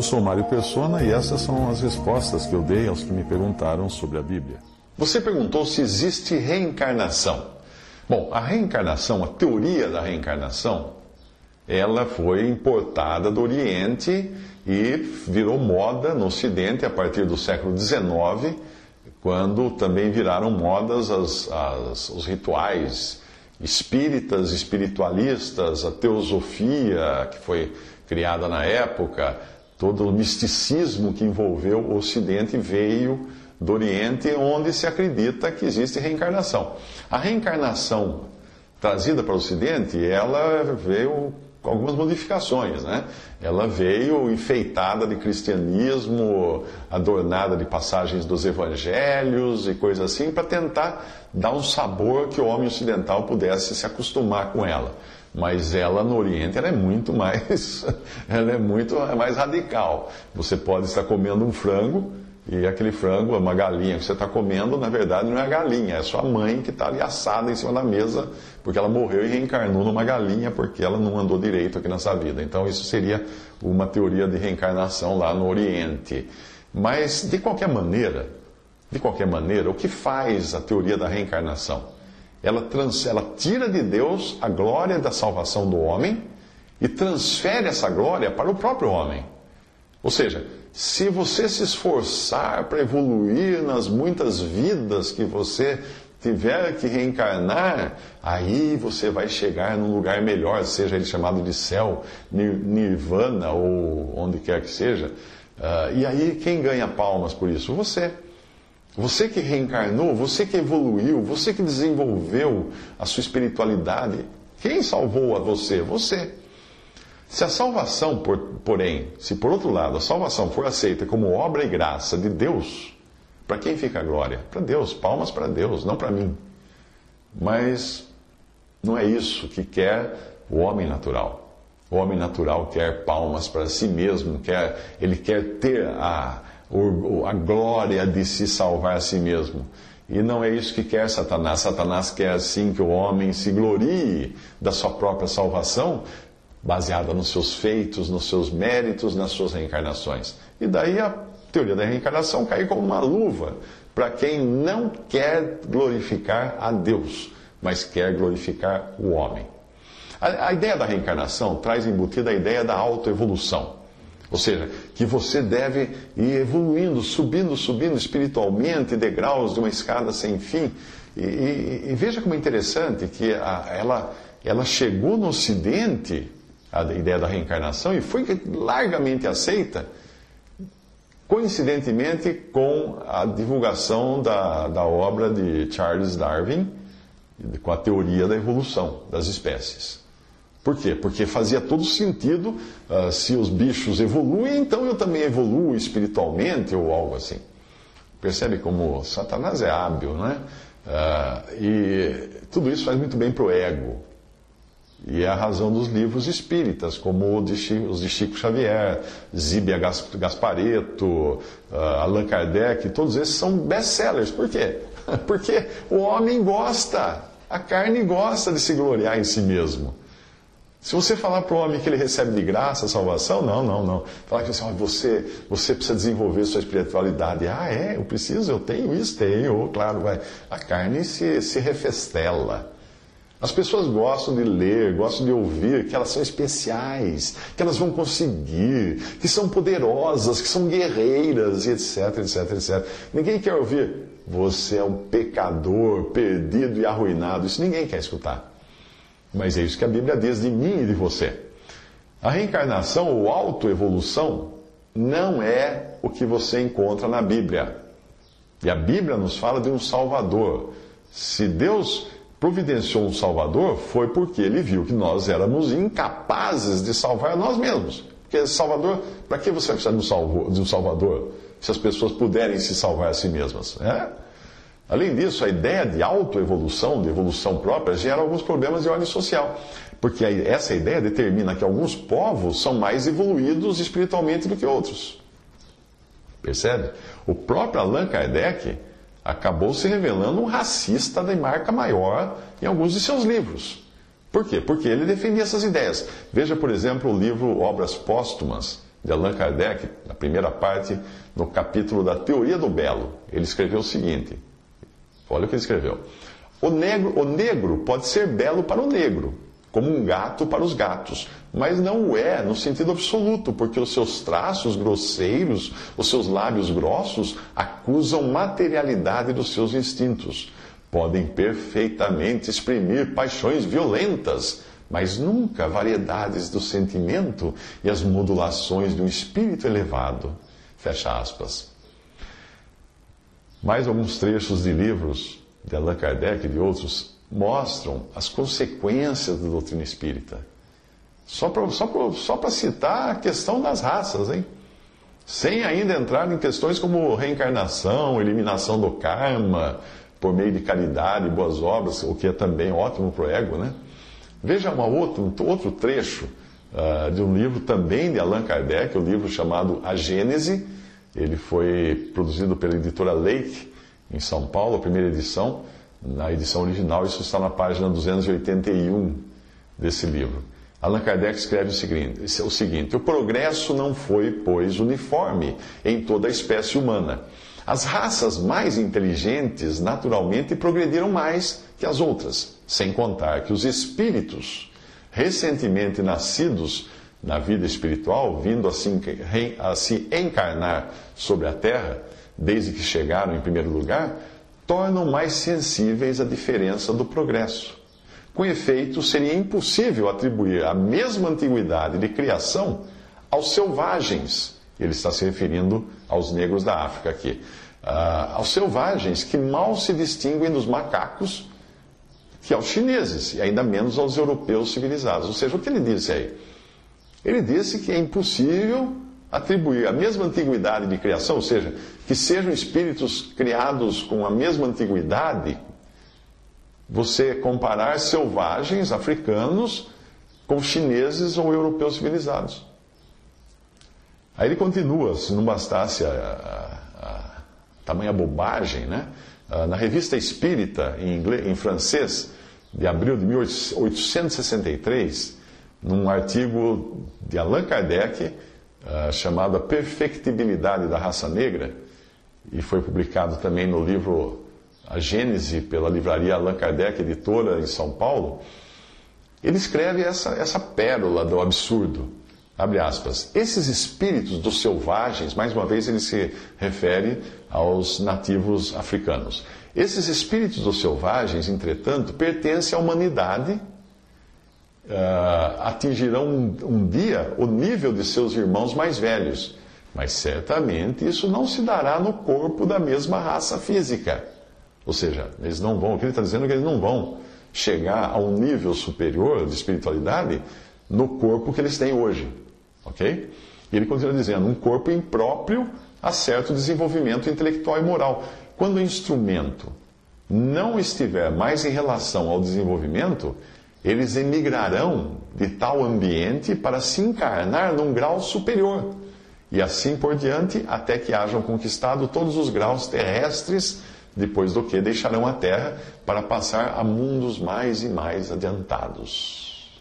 Eu sou Mário Persona e essas são as respostas que eu dei aos que me perguntaram sobre a Bíblia. Você perguntou se existe reencarnação. Bom, a reencarnação, a teoria da reencarnação, ela foi importada do Oriente e virou moda no Ocidente a partir do século XIX, quando também viraram modas as, as, os rituais espíritas, espiritualistas, a teosofia que foi criada na época, todo o misticismo que envolveu o Ocidente veio do Oriente, onde se acredita que existe reencarnação. A reencarnação trazida para o Ocidente, ela veio com algumas modificações, né? Ela veio enfeitada de cristianismo, adornada de passagens dos evangelhos e coisas assim, para tentar dar um sabor que o homem ocidental pudesse se acostumar com ela. Mas ela no Oriente ela é muito mais, ela é muito mais radical. Você pode estar comendo um frango e aquele frango, uma galinha que você está comendo, na verdade não é a galinha, é sua mãe que está ali assada em cima da mesa, porque ela morreu e reencarnou numa galinha porque ela não andou direito aqui nessa vida. Então isso seria uma teoria de reencarnação lá no Oriente. Mas de qualquer maneira, de qualquer maneira, o que faz a teoria da reencarnação? Ela, trans, ela tira de Deus a glória da salvação do homem e transfere essa glória para o próprio homem. Ou seja, se você se esforçar para evoluir nas muitas vidas que você tiver que reencarnar, aí você vai chegar num lugar melhor, seja ele chamado de céu, nirvana ou onde quer que seja. Uh, e aí quem ganha palmas por isso? Você. Você que reencarnou, você que evoluiu, você que desenvolveu a sua espiritualidade. Quem salvou a você? Você. Se a salvação, porém, se por outro lado a salvação for aceita como obra e graça de Deus, para quem fica a glória? Para Deus, palmas para Deus, não para mim. Mas não é isso que quer o homem natural. O homem natural quer palmas para si mesmo, quer, ele quer ter a, a glória de se salvar a si mesmo. E não é isso que quer Satanás. Satanás quer assim que o homem se glorie da sua própria salvação, baseada nos seus feitos, nos seus méritos, nas suas reencarnações. E daí a teoria da reencarnação cai como uma luva para quem não quer glorificar a Deus, mas quer glorificar o homem. A, a ideia da reencarnação traz embutida a ideia da autoevolução. Ou seja, que você deve ir evoluindo, subindo, subindo espiritualmente, degraus de uma escada sem fim. E, e, e veja como é interessante que a, ela, ela chegou no Ocidente a ideia da reencarnação e foi largamente aceita, coincidentemente com a divulgação da, da obra de Charles Darwin, com a teoria da evolução das espécies. Por quê? Porque fazia todo sentido, uh, se os bichos evoluem, então eu também evoluo espiritualmente ou algo assim. Percebe como Satanás é hábil, né? Uh, e tudo isso faz muito bem para o ego. E é a razão dos livros espíritas, como os de Chico Xavier, Zíbia Gaspareto, ah, Allan Kardec, todos esses são best-sellers. Por quê? Porque o homem gosta, a carne gosta de se gloriar em si mesmo. Se você falar para o homem que ele recebe de graça a salvação, não, não, não. Falar que assim, você, você precisa desenvolver sua espiritualidade. Ah, é? Eu preciso, eu tenho isso, tenho. Claro, vai. A carne se, se refestela. As pessoas gostam de ler, gostam de ouvir que elas são especiais, que elas vão conseguir, que são poderosas, que são guerreiras, etc, etc, etc. Ninguém quer ouvir, você é um pecador, perdido e arruinado. Isso ninguém quer escutar. Mas é isso que a Bíblia diz de mim e de você. A reencarnação ou autoevolução não é o que você encontra na Bíblia. E a Bíblia nos fala de um Salvador. Se Deus providenciou um Salvador foi porque ele viu que nós éramos incapazes de salvar nós mesmos. Porque Salvador, para que você precisa de um Salvador se as pessoas puderem se salvar a si mesmas? É? Além disso, a ideia de autoevolução, de evolução própria, gera alguns problemas de ordem social. Porque essa ideia determina que alguns povos são mais evoluídos espiritualmente do que outros. Percebe? O próprio Allan Kardec acabou se revelando um racista de marca maior em alguns de seus livros. Por quê? Porque ele defendia essas ideias. Veja, por exemplo, o livro Obras Póstumas, de Allan Kardec, na primeira parte, no capítulo da Teoria do Belo. Ele escreveu o seguinte: olha o que ele escreveu. O negro, o negro pode ser belo para o negro, como um gato para os gatos, mas não o é no sentido absoluto, porque os seus traços grosseiros, os seus lábios grossos, acusam materialidade dos seus instintos. Podem perfeitamente exprimir paixões violentas, mas nunca variedades do sentimento e as modulações de um espírito elevado. Fecha aspas. Mais alguns trechos de livros de Allan Kardec e de outros mostram as consequências da doutrina espírita. Só para só só citar a questão das raças, hein? Sem ainda entrar em questões como reencarnação, eliminação do karma, por meio de caridade e boas obras, o que é também ótimo para o ego, né? Veja uma outra, um outro trecho uh, de um livro também de Allan Kardec, o um livro chamado A Gênese. Ele foi produzido pela editora Leite, em São Paulo, a primeira edição na edição original, isso está na página 281 desse livro. Allan Kardec escreve o seguinte, o seguinte: O progresso não foi, pois, uniforme em toda a espécie humana. As raças mais inteligentes, naturalmente, progrediram mais que as outras, sem contar que os espíritos, recentemente nascidos na vida espiritual, vindo assim a se encarnar sobre a terra, desde que chegaram em primeiro lugar, tornam mais sensíveis à diferença do progresso. Com efeito, seria impossível atribuir a mesma antiguidade de criação aos selvagens. Ele está se referindo aos negros da África aqui. Uh, aos selvagens que mal se distinguem dos macacos que aos chineses, e ainda menos aos europeus civilizados. Ou seja, o que ele disse aí? Ele disse que é impossível atribuir a mesma antiguidade de criação, ou seja, que sejam espíritos criados com a mesma antiguidade, você comparar selvagens africanos com chineses ou europeus civilizados. Aí ele continua, se não bastasse a, a, a tamanha bobagem, né? Ah, na revista Espírita, em, inglês, em francês, de abril de 1863, num artigo de Allan Kardec, uh, chamado A Perfectibilidade da Raça Negra, e foi publicado também no livro A Gênese, pela livraria Allan Kardec, editora em São Paulo, ele escreve essa, essa pérola do absurdo. Abre aspas. Esses espíritos dos selvagens, mais uma vez ele se refere aos nativos africanos. Esses espíritos dos selvagens, entretanto, pertencem à humanidade uh, atingirão um, um dia o nível de seus irmãos mais velhos. Mas certamente isso não se dará no corpo da mesma raça física. Ou seja, eles não vão, o que ele está dizendo é que eles não vão chegar a um nível superior de espiritualidade no corpo que eles têm hoje. Ok? E ele continua dizendo: um corpo impróprio a certo desenvolvimento intelectual e moral. Quando o instrumento não estiver mais em relação ao desenvolvimento, eles emigrarão de tal ambiente para se encarnar num grau superior. E assim por diante, até que hajam conquistado todos os graus terrestres, depois do que deixarão a Terra para passar a mundos mais e mais adiantados.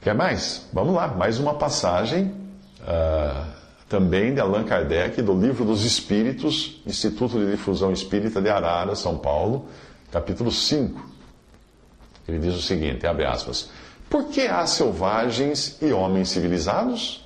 Quer mais? Vamos lá, mais uma passagem uh, também de Allan Kardec, do Livro dos Espíritos, Instituto de Difusão Espírita de Arara, São Paulo, capítulo 5 ele diz o seguinte, abre aspas, por que há selvagens e homens civilizados?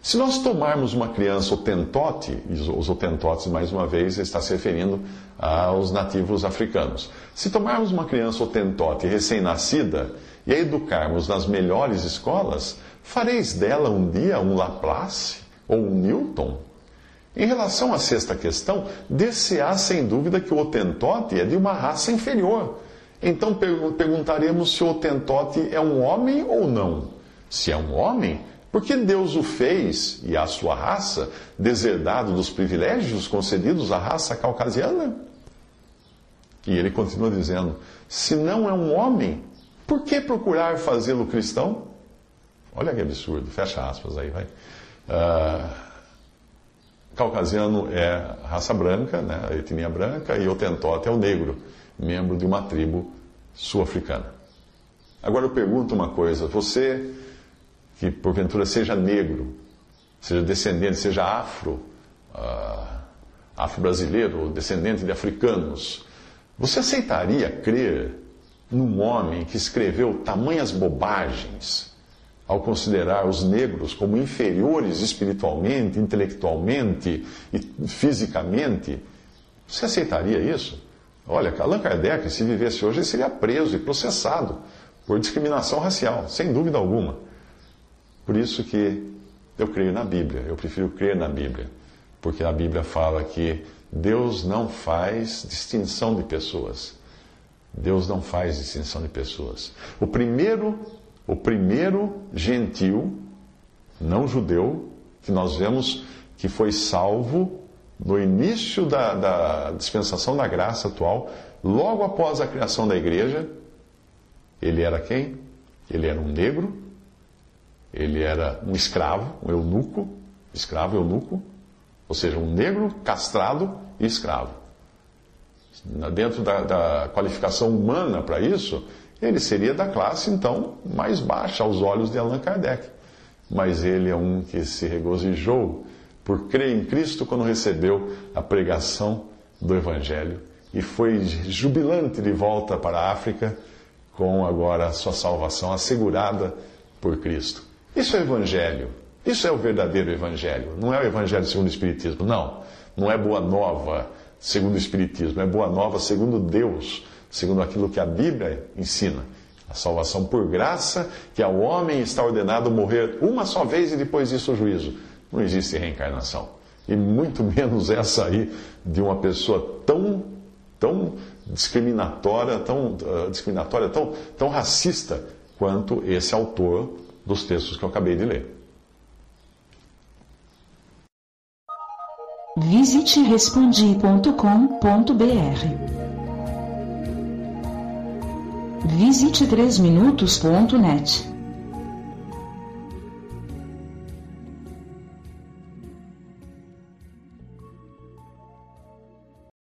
Se nós tomarmos uma criança otentote, os otentotes, mais uma vez, está se referindo aos nativos africanos. Se tomarmos uma criança otentote recém-nascida e a educarmos nas melhores escolas, fareis dela um dia um Laplace ou um Newton? Em relação à sexta questão, descear sem dúvida que o Otentote é de uma raça inferior. Então perguntaremos se o Otentote é um homem ou não. Se é um homem, por que Deus o fez, e a sua raça, deserdado dos privilégios concedidos à raça caucasiana? E ele continua dizendo: se não é um homem, por que procurar fazê-lo cristão? Olha que absurdo, fecha aspas aí, vai. Uh, caucasiano é raça branca, né, etnia branca, e o Tentote é o negro, membro de uma tribo sul-africana. Agora eu pergunto uma coisa: você que porventura seja negro, seja descendente, seja afro, uh, afro-brasileiro, descendente de africanos, você aceitaria crer num homem que escreveu tamanhas bobagens ao considerar os negros como inferiores espiritualmente, intelectualmente e fisicamente? Você aceitaria isso? Olha, Allan Kardec, se vivesse hoje, ele seria preso e processado por discriminação racial, sem dúvida alguma. Por isso que eu creio na Bíblia, eu prefiro crer na Bíblia, porque a Bíblia fala que Deus não faz distinção de pessoas. Deus não faz distinção de pessoas. O primeiro, o primeiro gentil, não judeu, que nós vemos que foi salvo no início da, da dispensação da graça atual, logo após a criação da igreja, ele era quem? Ele era um negro ele era um escravo, um eunuco, escravo eunuco, ou seja, um negro castrado e escravo. Dentro da, da qualificação humana para isso, ele seria da classe, então, mais baixa aos olhos de Allan Kardec. Mas ele é um que se regozijou por crer em Cristo quando recebeu a pregação do Evangelho e foi jubilante de volta para a África com agora a sua salvação assegurada por Cristo. Isso é evangelho. Isso é o verdadeiro evangelho. Não é o evangelho segundo o Espiritismo. Não. Não é boa nova segundo o Espiritismo. É boa nova segundo Deus, segundo aquilo que a Bíblia ensina. A salvação por graça, que ao homem está ordenado morrer uma só vez e depois disso o juízo. Não existe reencarnação. E muito menos essa aí de uma pessoa tão, tão discriminatória, tão, uh, discriminatória, tão, tão racista quanto esse autor dos textos que eu acabei de ler. Visite respondi.com.br. Visite 3minutos.net.